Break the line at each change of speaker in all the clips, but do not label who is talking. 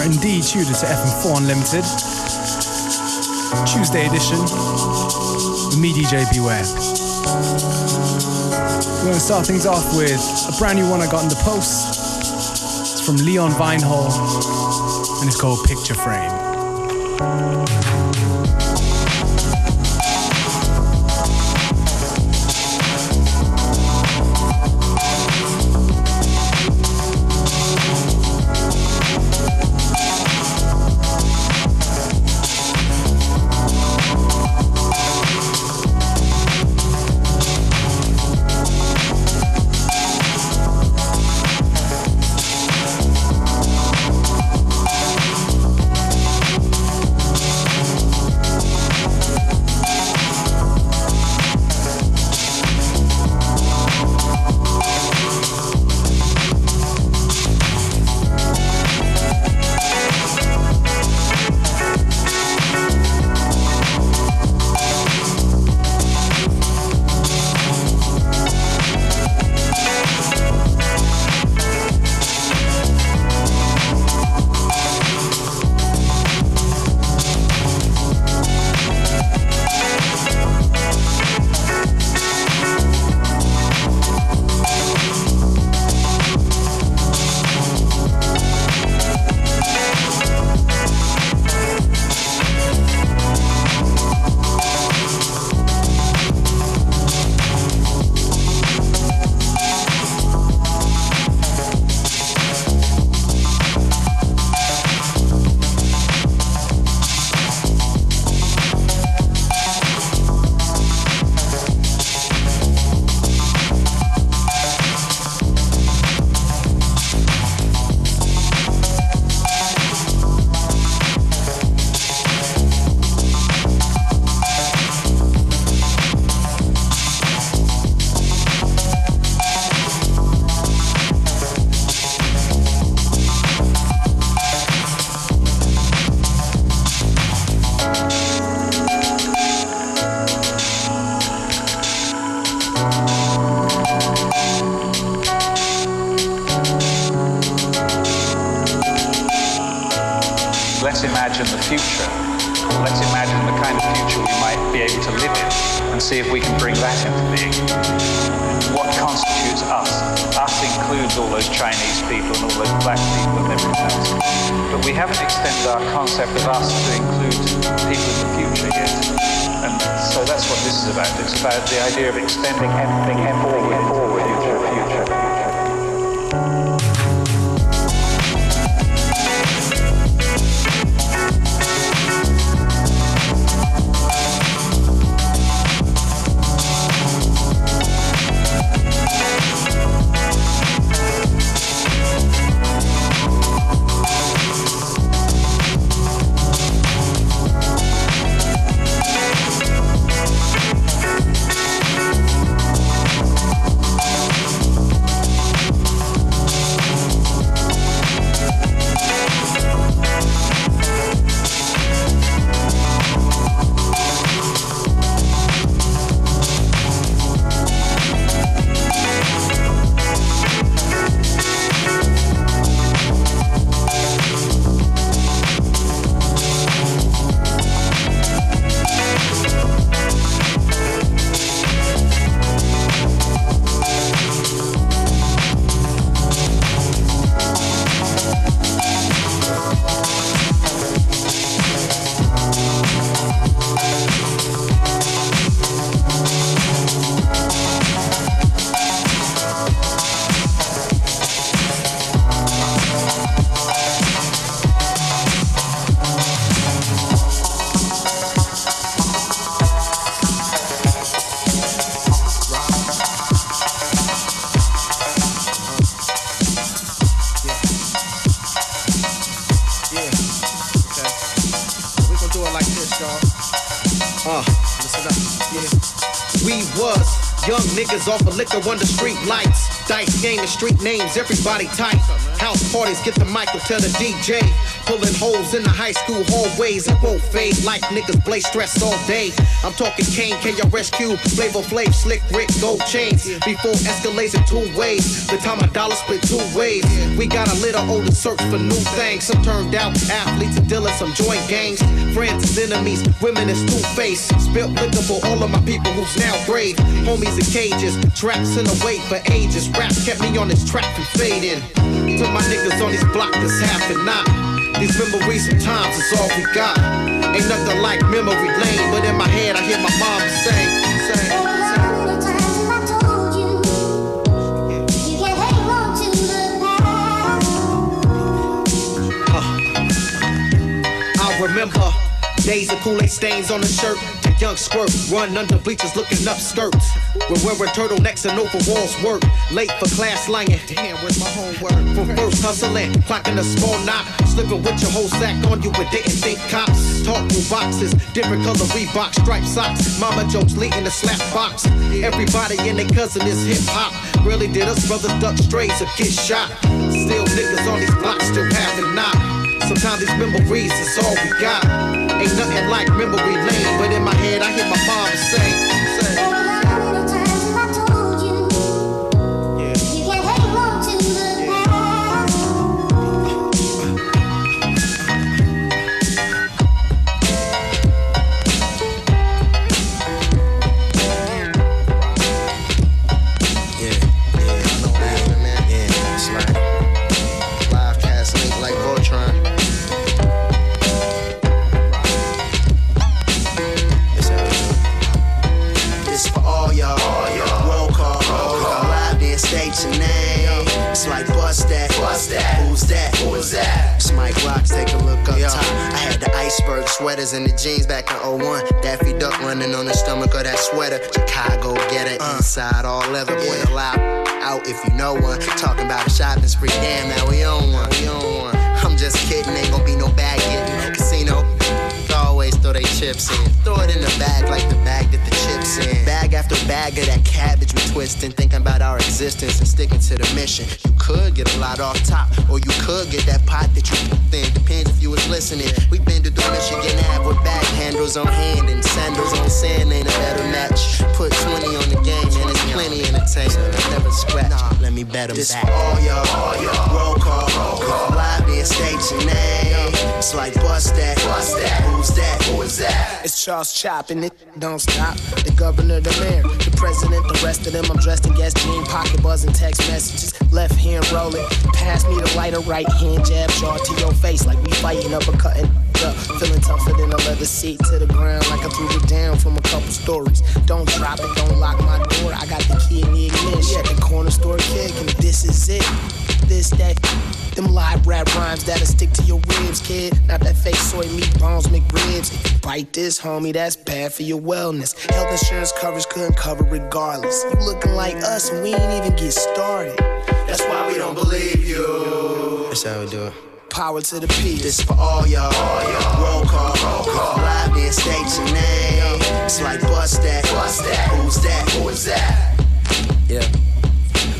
are indeed tuned to FM4 Unlimited. Tuesday edition with me, DJ Beware. We're going to start things off with a brand new one I got in the post. It's from Leon Vynehall and it's called Picture Frame.
Niggas off of liquor under street lights. Dice game and street names, everybody tight. House parties, get the mic or tell the DJ. Pulling holes in the high school hallways. It won't fade like niggas blaze stressed all day. I'm talking Kane, KRSQ, Flavor Flav, Slick Rick, Gold Chains. Before escalates in two ways. The time a dollar split two ways. We got a little older search for new things. Some turned out athletes and dealers, some joint gangs. Friends and enemies, women is two-faced. Spilt liquor for all of my people who's now brave. Homies in cages, traps in the wait for ages. Rap kept me on this track from fading. To my niggas on these blocks that's happening now. These memories sometimes is all we got. Ain't nothing like memory lane, but in my head I hear my mom say, say. remember days of Kool-Aid stains on the shirt young squirt. Run under bleachers looking up skirts. We're wearing turtlenecks and overalls work. Late for class lying. Damn, where's my homework? From first hustling, clocking a small knot. Slipping with your whole sack on you, but didn't think cops. Talk through boxes, different color Reebok, striped socks. Mama jokes leading the slap box. Everybody and their cousin is hip hop. Really did us brothers duck strays or get shot. Still niggas on these blocks still having knock. Sometimes these memories is all we got. Ain't nothing like memory lane, but in my head I hear my mom say, say.
Existence and sticking to the mission. You could get a lot off top, or you could get that pot that you thin. Depends if you was listening. We've been to Michigan Ave with bag handles on hand and sandals on sand. Ain't a better match. Put 20 on the game and it's plenty entertainment. I never scratch. Nah, Let me bet them this back. all y'all, all y'all. Roll call, roll call. Live then state your name. It's like bust that, bust that. Who's that? Who is that?
It's Charles Chop and it don't stop. The governor, the mayor, president, the rest of them. I'm dressed in gas jean, pocket buzzing text messages. Left hand rolling. Pass me the lighter, right hand jab, jaw to your face like we fighting, uppercutting up. Feeling tougher than a leather seat to the ground like I threw it down from a couple stories. Don't drop it, don't lock my door. I got the key in the ignition. The corner store kick, and this is it. This, that, them live rap rhymes that'll stick to your ribs, kid. Not that fake soy meat bones, McRibs. Bite this, homie, that's bad for your wellness. Health insurance coverage couldn't cover regardless. You looking like us, and we ain't even get started.
That's why we don't believe you.
That's how we do it.
Power to the peace. This for all y'all. y'all Roll call. Roll call. Live then state your name. It's like bust that. Bust that. Who's that? Who is that?
Yeah.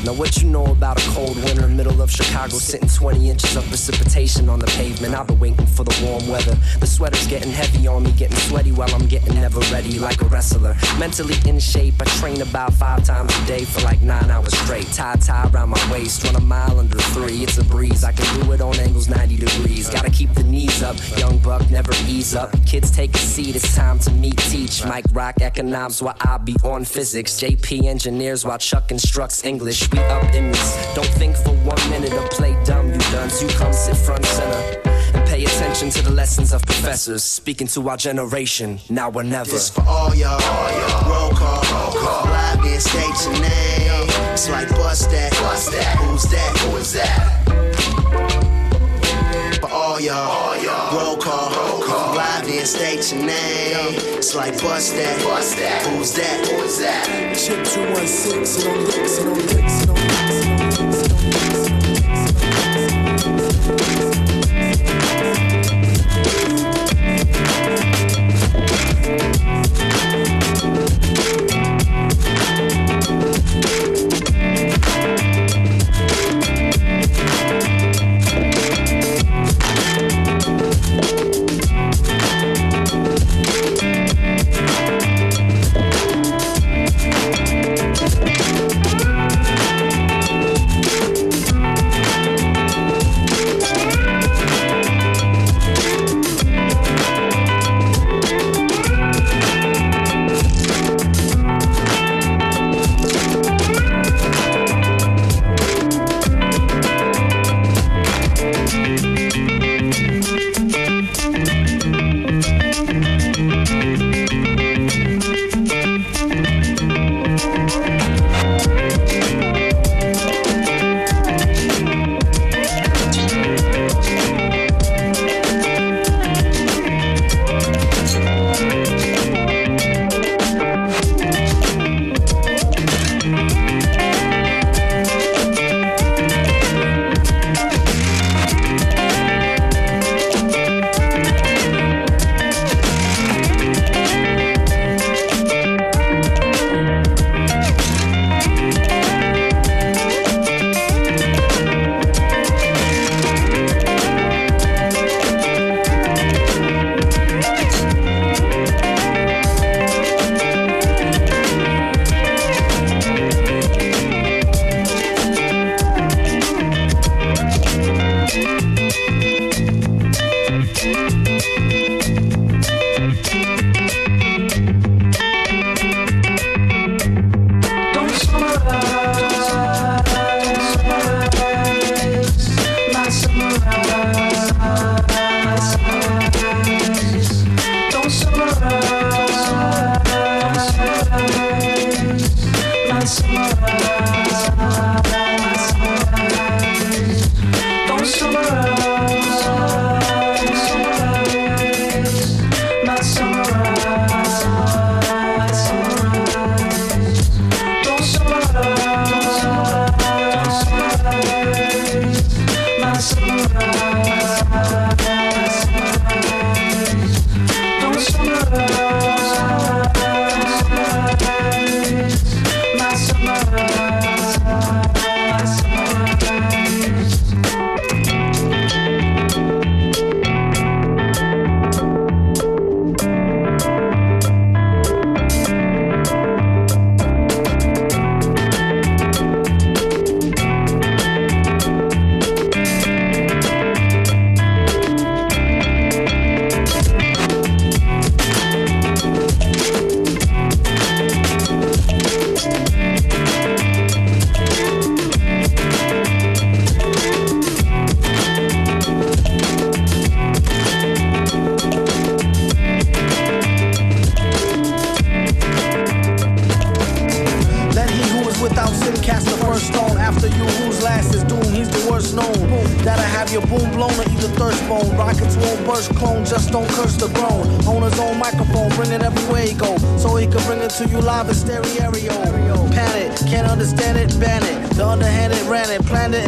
Now, what you know about a cold winter, middle of Chicago, sitting 20 inches of precipitation on the pavement? I've been waiting for the warm weather. The sweater's getting heavy on me, getting sweaty while I'm getting never ready, like a wrestler. Mentally in shape, I train about five times a day for like nine hours straight. Tie tie around my waist, run a mile under three. It's a breeze, I can do it on angles 90 degrees. Gotta keep the knees up, young buck never ease up. Kids take a seat, it's time to meet, teach. Mike Rock economics while I be on physics. JP engineers while Chuck instructs English we up in this. Don't think for one minute or play dumb, you duns. You come sit front center and pay attention to the lessons of professors speaking to our generation now or never.
This for all y'all. Roll call, roll call. Live then state your name. It's like bust that, bust that. Who's that? Who is that? For all y'all. Roll call, Live state your name. It's like bust that, bust that. Who's that? Who is that?
Chip 216, sit on lick, sit on lick, sit on lick, sit on lick.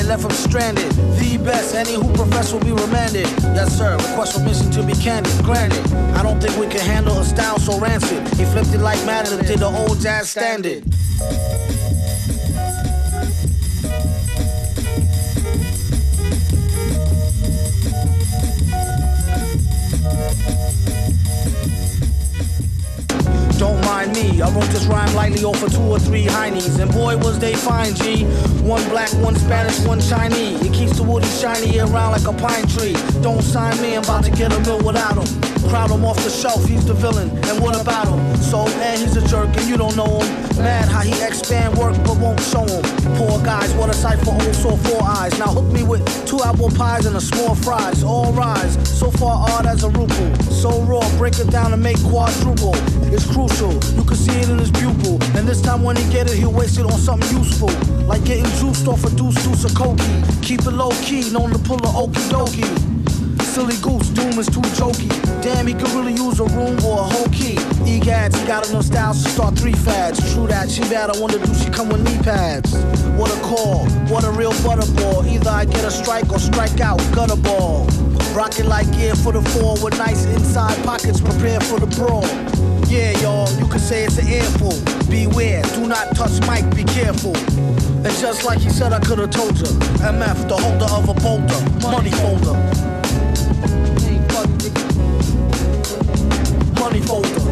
And left him stranded. The best, any who profess will be remanded. Yes, sir, request permission to be candid, granted. I don't think we can handle a style so rancid. He flipped it like Madden did the old jazz standard. Don't mind me, I wrote this rhyme lightly of two or three heinies. And boy, was they fine, G. One black, one Spanish, one Chinese. It keeps the woody shiny around like a pine tree. Don't sign me, I'm about to get a mill without him. Crowd him off the shelf, he's the villain. And what about him? So, and he's a jerk, and you don't know him. Mad how he expand work, but won't show him. Poor guys, what a sight for old sore four eyes. Now hook me with two apple pies and a small fries. All rise, so far odd as a ruple. So raw, break it down and make quadruple. It's crucial, you can see it in his pupil. And this time when he get it, he'll waste it on something useful. Like getting juiced off a deuce deuce of cokie. Keep it low key, known to pull a okie dokie silly goose, Doom is too jokey. Damn, he could really use a room or a whole key. Egads, he got enough styles to start three fads. True that, she bad, I wonder do she come with knee pads? What a call, what a real butterball. Either I get a strike or strike out, gutter ball. Rocket like gear for the four with nice inside pockets prepared for the brawl. Yeah, y'all, you can say it's an earful. Beware, do not touch mic, be careful. And just like he said, I could've told you. MF, the holder of a boulder, money folder. money folder.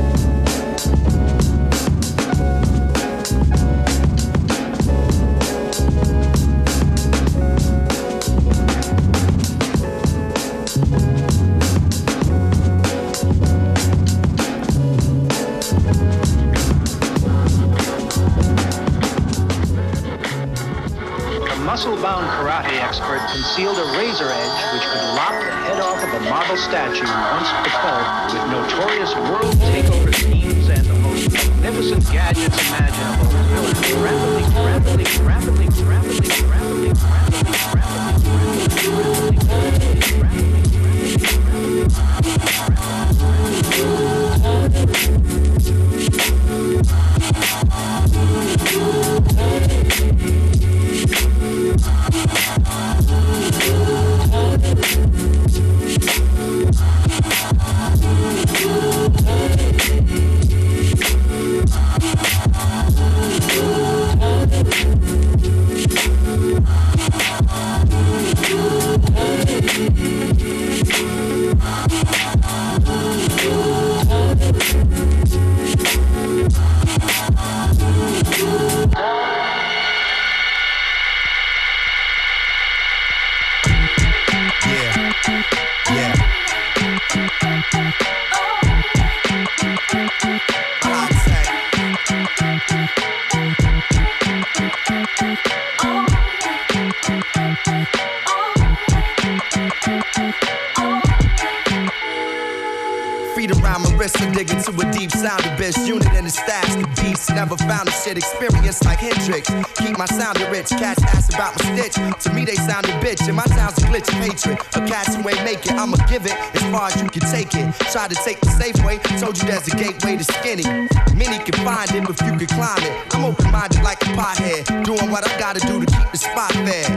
Experience like Hendrix. Keep my sounding rich. Cats ask about my stitch. To me, they sound a bitch. And my sound's a glitch of hatred. A cats who ain't make it. I'ma give it as far as you can take it. Try to take the safe way. Told you there's a gateway to skinny. Many can find it if you can climb it. I'm open minded like a pothead. Doing what I gotta do to keep the spot fair.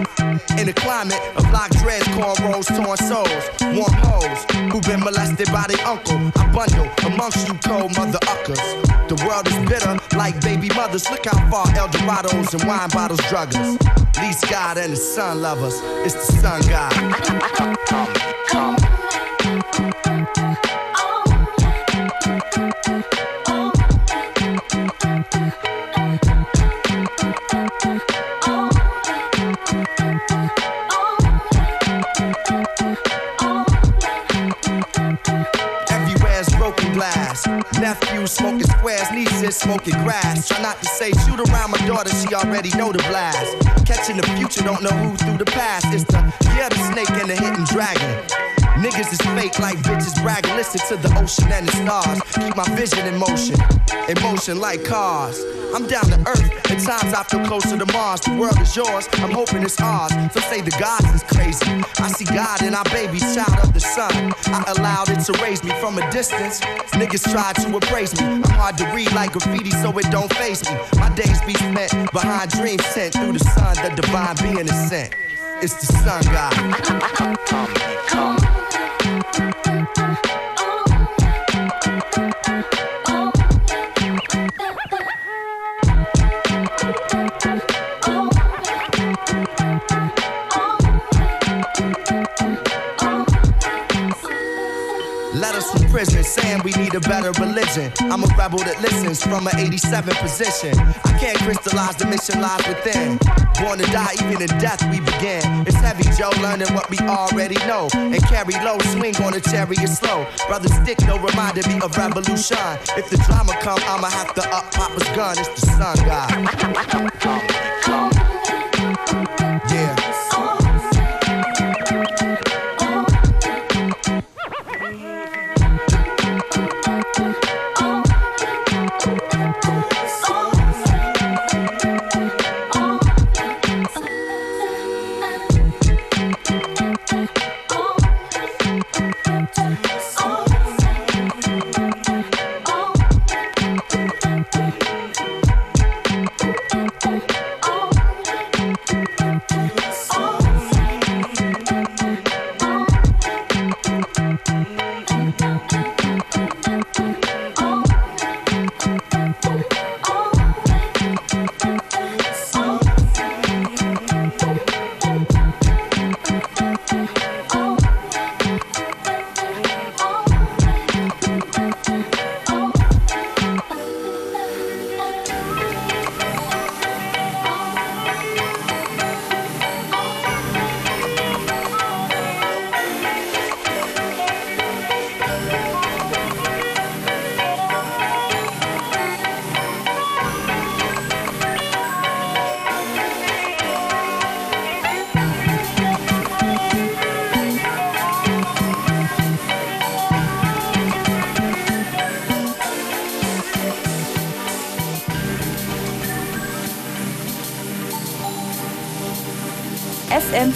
In a climate of lock dreads, cornrows, torn souls, warm hoes who've been molested by their uncle. I bundle amongst you cold mother uckers. The world is bitter like baby mothers. Look how far El Dorados and wine bottles drug us. Least God and the sun lovers. It's the sun god. Come, come. Nephew smoking squares, nieces smoking grass. Try not to say shoot around my daughter, she already know the blast. Catching the future, don't know who through the past. It's the yeah, the snake and the hidden dragon. Niggas is fake like bitches bragging. Listen to the ocean and the stars. Keep my vision in motion, in motion like cars. I'm down to earth. At times I feel closer to Mars. The world is yours. I'm hoping it's ours. So say the gods is crazy. I see God in our baby child of the sun. I allowed it to raise me from a distance. Niggas try to appraise me. I'm hard to read like graffiti, so it don't face me. My days be spent behind dreams sent through the sun. The divine being is sent. It's the sun god. Saying we need a better religion. I'm a rebel that listens from an 87 position. I can't crystallize the mission lies within. Born to die, even in death we begin. It's heavy, Joe, learning what we already know. And carry low, swing on a chariot slow. Brother Stick, no reminder me of revolution. If the drama come, I'ma have to up Papa's gun. It's the sun god.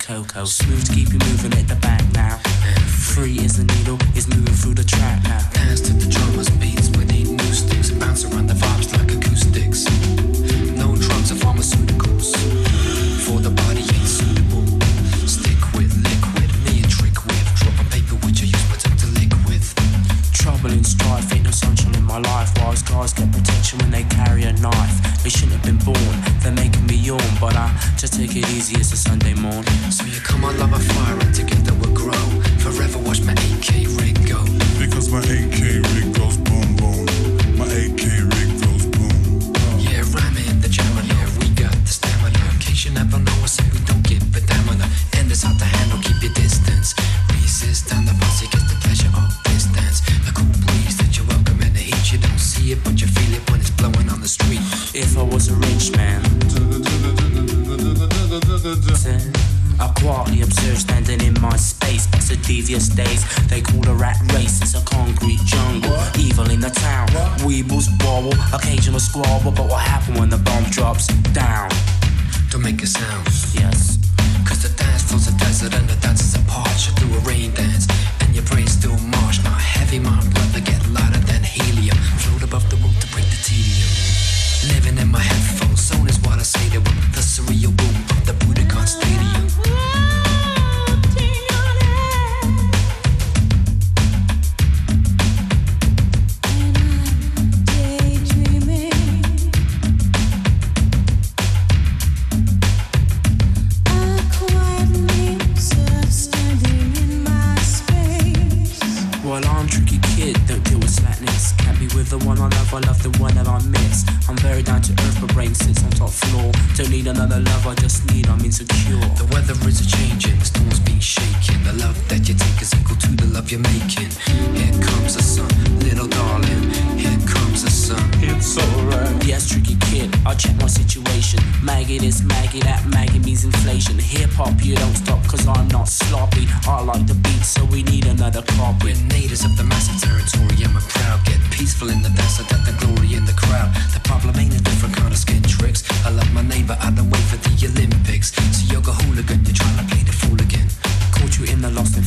Coco. Essential in my life. Wise guys get protection when they carry a knife. They shouldn't have been born, they're making me yawn. But I just take it easy, it's a Sunday morning.
So you come on, love a fire, and together we'll grow. Forever watch my AK rig go.
Because my AK rig goes boom boom.
easiest days. They call the rat race, it's a concrete jungle. Evil in the town, weebles bobble, occasional squabble. But what happens when the bomb drops?
you're making. Here comes the sun, little darling. Here comes the sun.
It's alright. Yes, tricky kid, I'll check my situation. Maggie this, Maggie that, Maggie means inflation. Hip hop, you don't stop, cause I'm not sloppy. I like the beat, so we need another copy.
We're natives of the massive territory, I'm a proud. Get peaceful in the desert, that the glory in the crowd. The problem ain't a different kind of skin tricks. I love my neighbor, I don't wait for the Olympics. So you're a hooligan, you're trying to play the fool again.
Caught you in the lost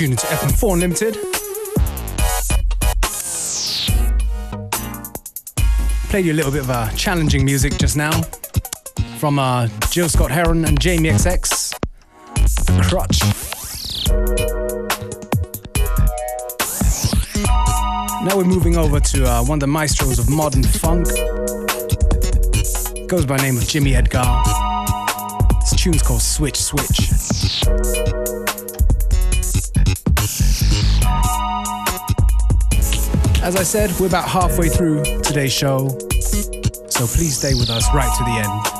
tuned into FM4 Unlimited. Played you a little bit of uh, challenging music just now from uh, Gil Scott-Heron and Jamie XX. Crutch. Now we're moving over to uh, one of the maestros of modern funk. Goes by name of Jimmy Edgar. This tune's called Switch Switch. As I said, we're about halfway through today's show, so please stay with us right to the end.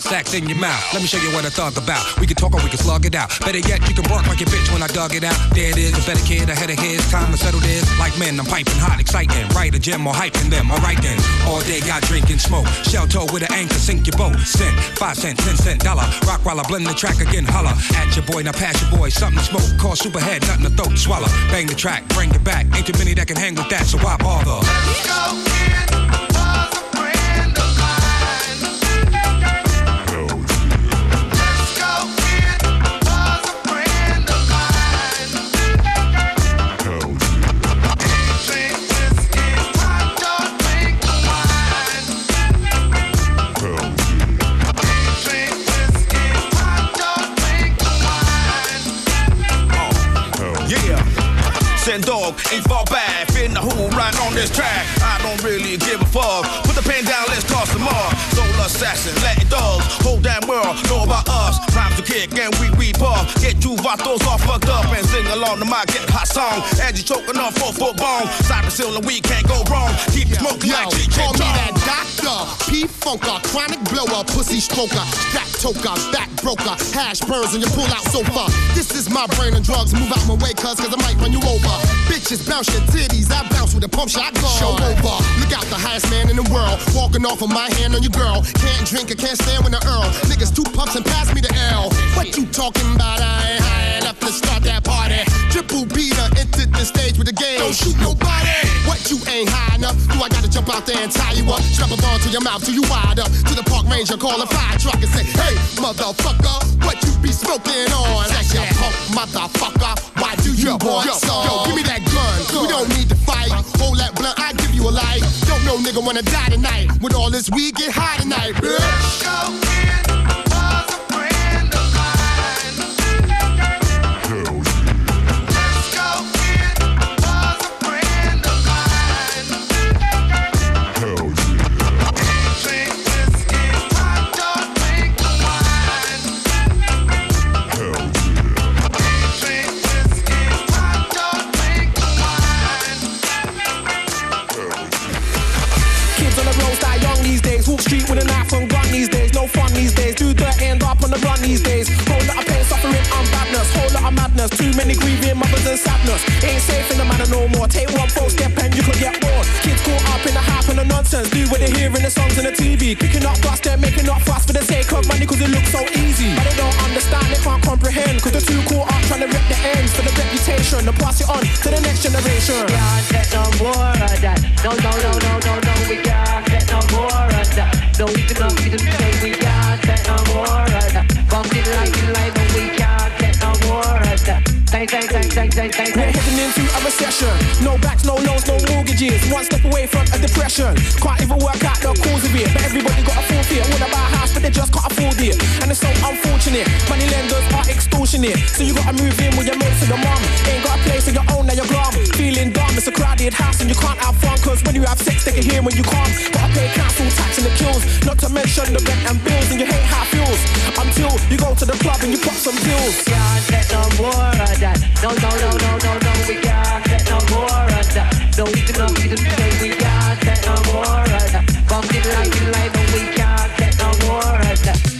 That nutsack in your mouth. Let me show you what I thug about. We can talk or we can slug it out. Better yet, you can bark like your bitch when I dug it out. There it is, a better kid ahead of his. Time to settle this. Like men, I'm piping hot, exciting. Right a gym or hyping them. Alright then. All day got drinking smoke. Shell toe with an anchor, sink your boat. Cent, five cent, ten cent, dollar. Rock while I blend the track again. Holla at your boy, now pass your boy. Something to smoke. Call superhead, nothing to throat. Swallow. Bang the track, bring it back. Ain't too many that can hang with that, so why bother?
Yeah. Rhymes and we we puff. Get you vatos all fucked up and sing along to my get hot song. As you choking on four foot bone. Cyber seal and we can't go wrong. Keep it smoking like
Yo,
TJ
call me that doctor, P funker, chronic blower, pussy stroker, back toker, back broker, hash burns on your pull out sofa. This is my brain and drugs. Move out my way, cuz, cause I might run you over. Bitches bounce your titties, I bounce with a pump shot. Show over. Look out, the highest man in the world. Walking off of my hand on your girl. Can't drink, I can't stand with the earl. Niggas two puffs and pass me the L. What you talking about? I ain't high enough to start that party. Triple Peter entered the stage with the game. Don't shoot nobody. What you ain't high enough? Do I gotta jump out there and tie you up? Strap a ball to your mouth till you wide up. To the park ranger, call a fire truck and say, Hey, motherfucker, what you be smoking on? That's your punk motherfucker. Why do you want yo, some? Yo, give me that gun. We don't need to fight. Hold that blunt, I give you a light. Don't no nigga wanna die tonight. With all this weed, get high tonight, bitch.
Kids on with a knife and gun these days. No fun these days. Do dirt, end up on the run these days. Madness. Too many grieving mothers and sadness. Ain't safe in the manner no more. Take one false step and you could get bored. Kids caught up in the hype and the nonsense. Do what they hear in the songs and the TV. Picking up dust, they're making up fuss for the sake of money cause it looks so easy. But they don't understand, they can't comprehend. Cause they're too caught up trying to rip the ends for the reputation and pass it on to the next generation.
We Can't get no more of that. No, no, no, no, no, no, we can't get no more of that. No, we can not, we can say we can't get no more of that. Bump it like it like, no, we can't more of that.
We're heading into a recession. No backs, no loans, no mortgages. One step away from a depression. Can't even work out the cause of it. But everybody got a full fear. Wanna buy a house, but they just can't afford it. And it's so unfortunate. Money lenders are extortionate. So you gotta move in with your mates and your mum. Ain't got a place of your own, now you're glum. Feeling dumb, it's a crowded house and you can't have fun. Cause when you have sex, they can hear when you can't. Gotta pay council tax and the kills. Not to mention the rent and bills. And you hate how it feels. Until you go to the club and you pop some pills.
Can't get no more that. No, no, no, no, no, no, we can't get no more of that. No, we can not, can say we can't get no more of that. Bump it like it like, no, we can't get no more of that.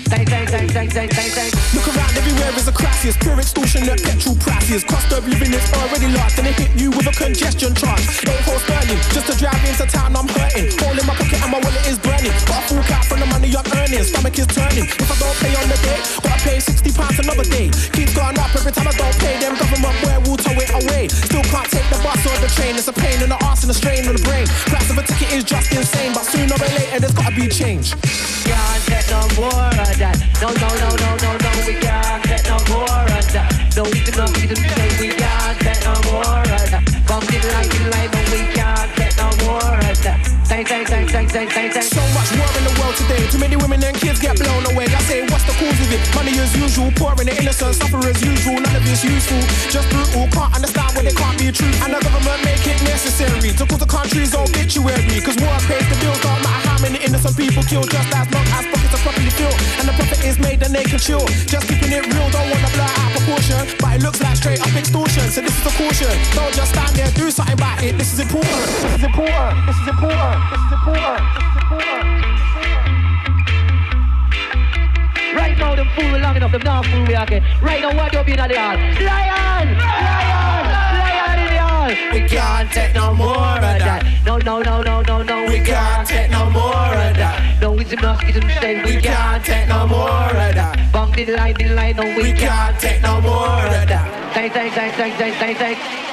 Look around everywhere is a crisis. Pure extortionate petrol prices. Cost of living is already lost, and it hit you with a congestion charge. Eight horse burning, just to drive into town, I'm hurting. Hole in my pocket and my wallet is burning. Got a full cap from the money I'm earning. Stomach is turning. If I don't pay on the day, gotta pay 60 pounds another day. Keeps going up every time I don't pay. Them government where will tow it away. Still can't take the bus or the train. It's a pain in the arse and a strain on the brain. Price of a ticket is just insane, but sooner or later there's gotta be change.
Can't get no more of that. No, no, no, no, no, no, we can't get no more of that. No, we can not, we can say we can't get no more of that. Bump it like it like, no, we can't get no more of that. Thank, thank, thank, thank, thank, thank, thank.
So much war in the world today. Too many women and kids get blown away. I say, what's the cause of it? Money as usual, poor and the innocent suffer as usual. None of it's useful, just brutal. Can't understand what they can't be true. And the government make it necessary to cause the country's obituary. Cause war pays the bills, many innocent people killed. Just as long as pockets are properly filled. And the profit is made, then they can chill. Just keeping it real, don't wanna blur out proportion. But it looks like straight up extortion. So this is a caution. Don't just stand there, do something about it. This is important. This is important. This is important. This is important. This is important.
Right now, them fool long enough, them not fool we again. Right now, what you be in the hall? Lion! We can't take no more of that. No, no, no, no, no, no, we can't take no more of that. No, it's enough, it's insane, we can't take no more of that. Bump the line, the line, no, we can't take no more of that. Thank, thank, thank, thank, thank, thank, thank.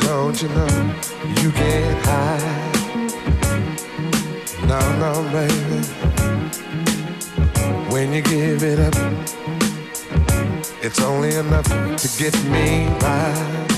Don't you know you can't hide? No, no, baby. When you give it up, it's only enough to get me by.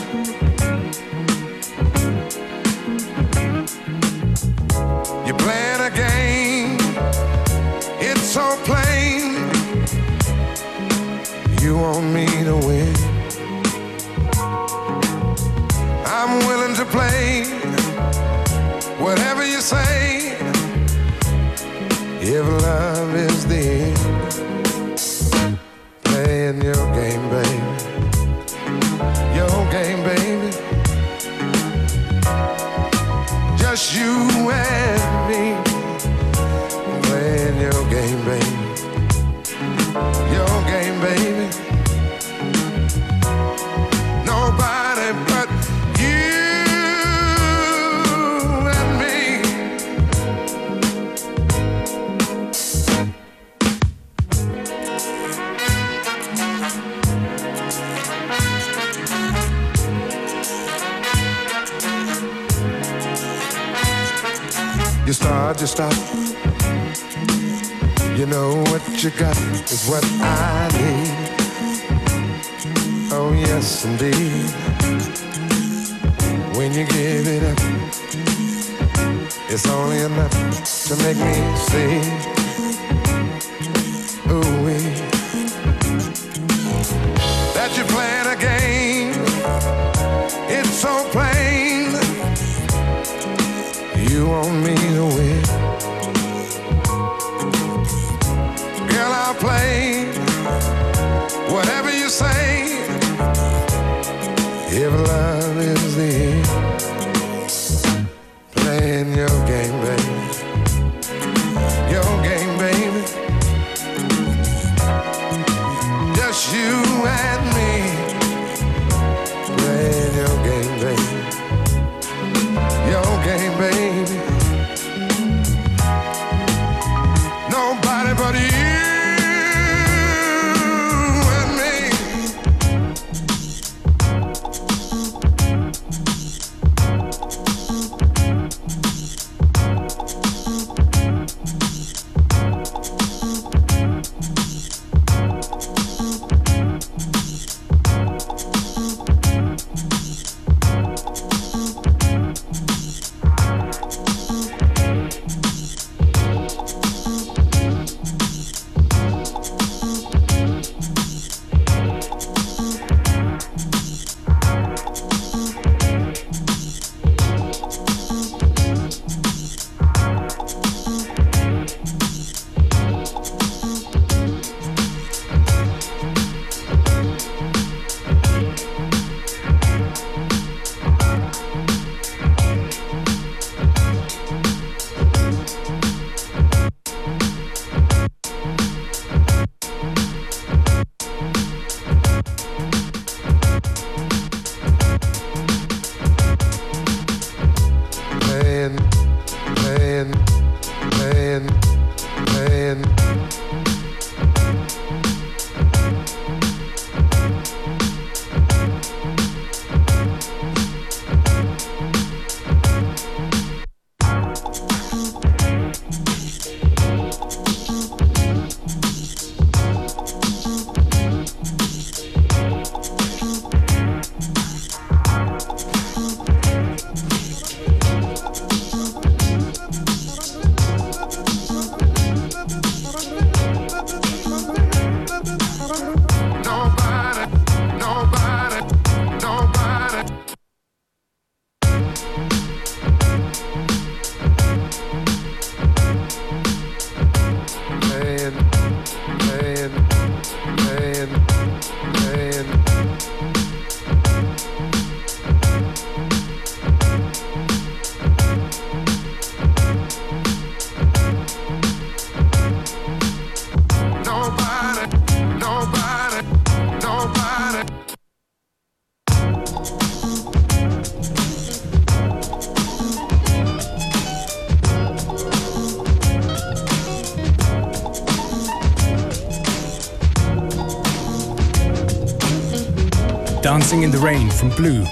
Dancing in the Rain from Blue.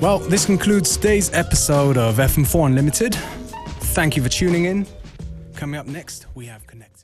Well, this concludes today's episode of FM4 Unlimited. Thank you for tuning in. Coming up next, we have Connected.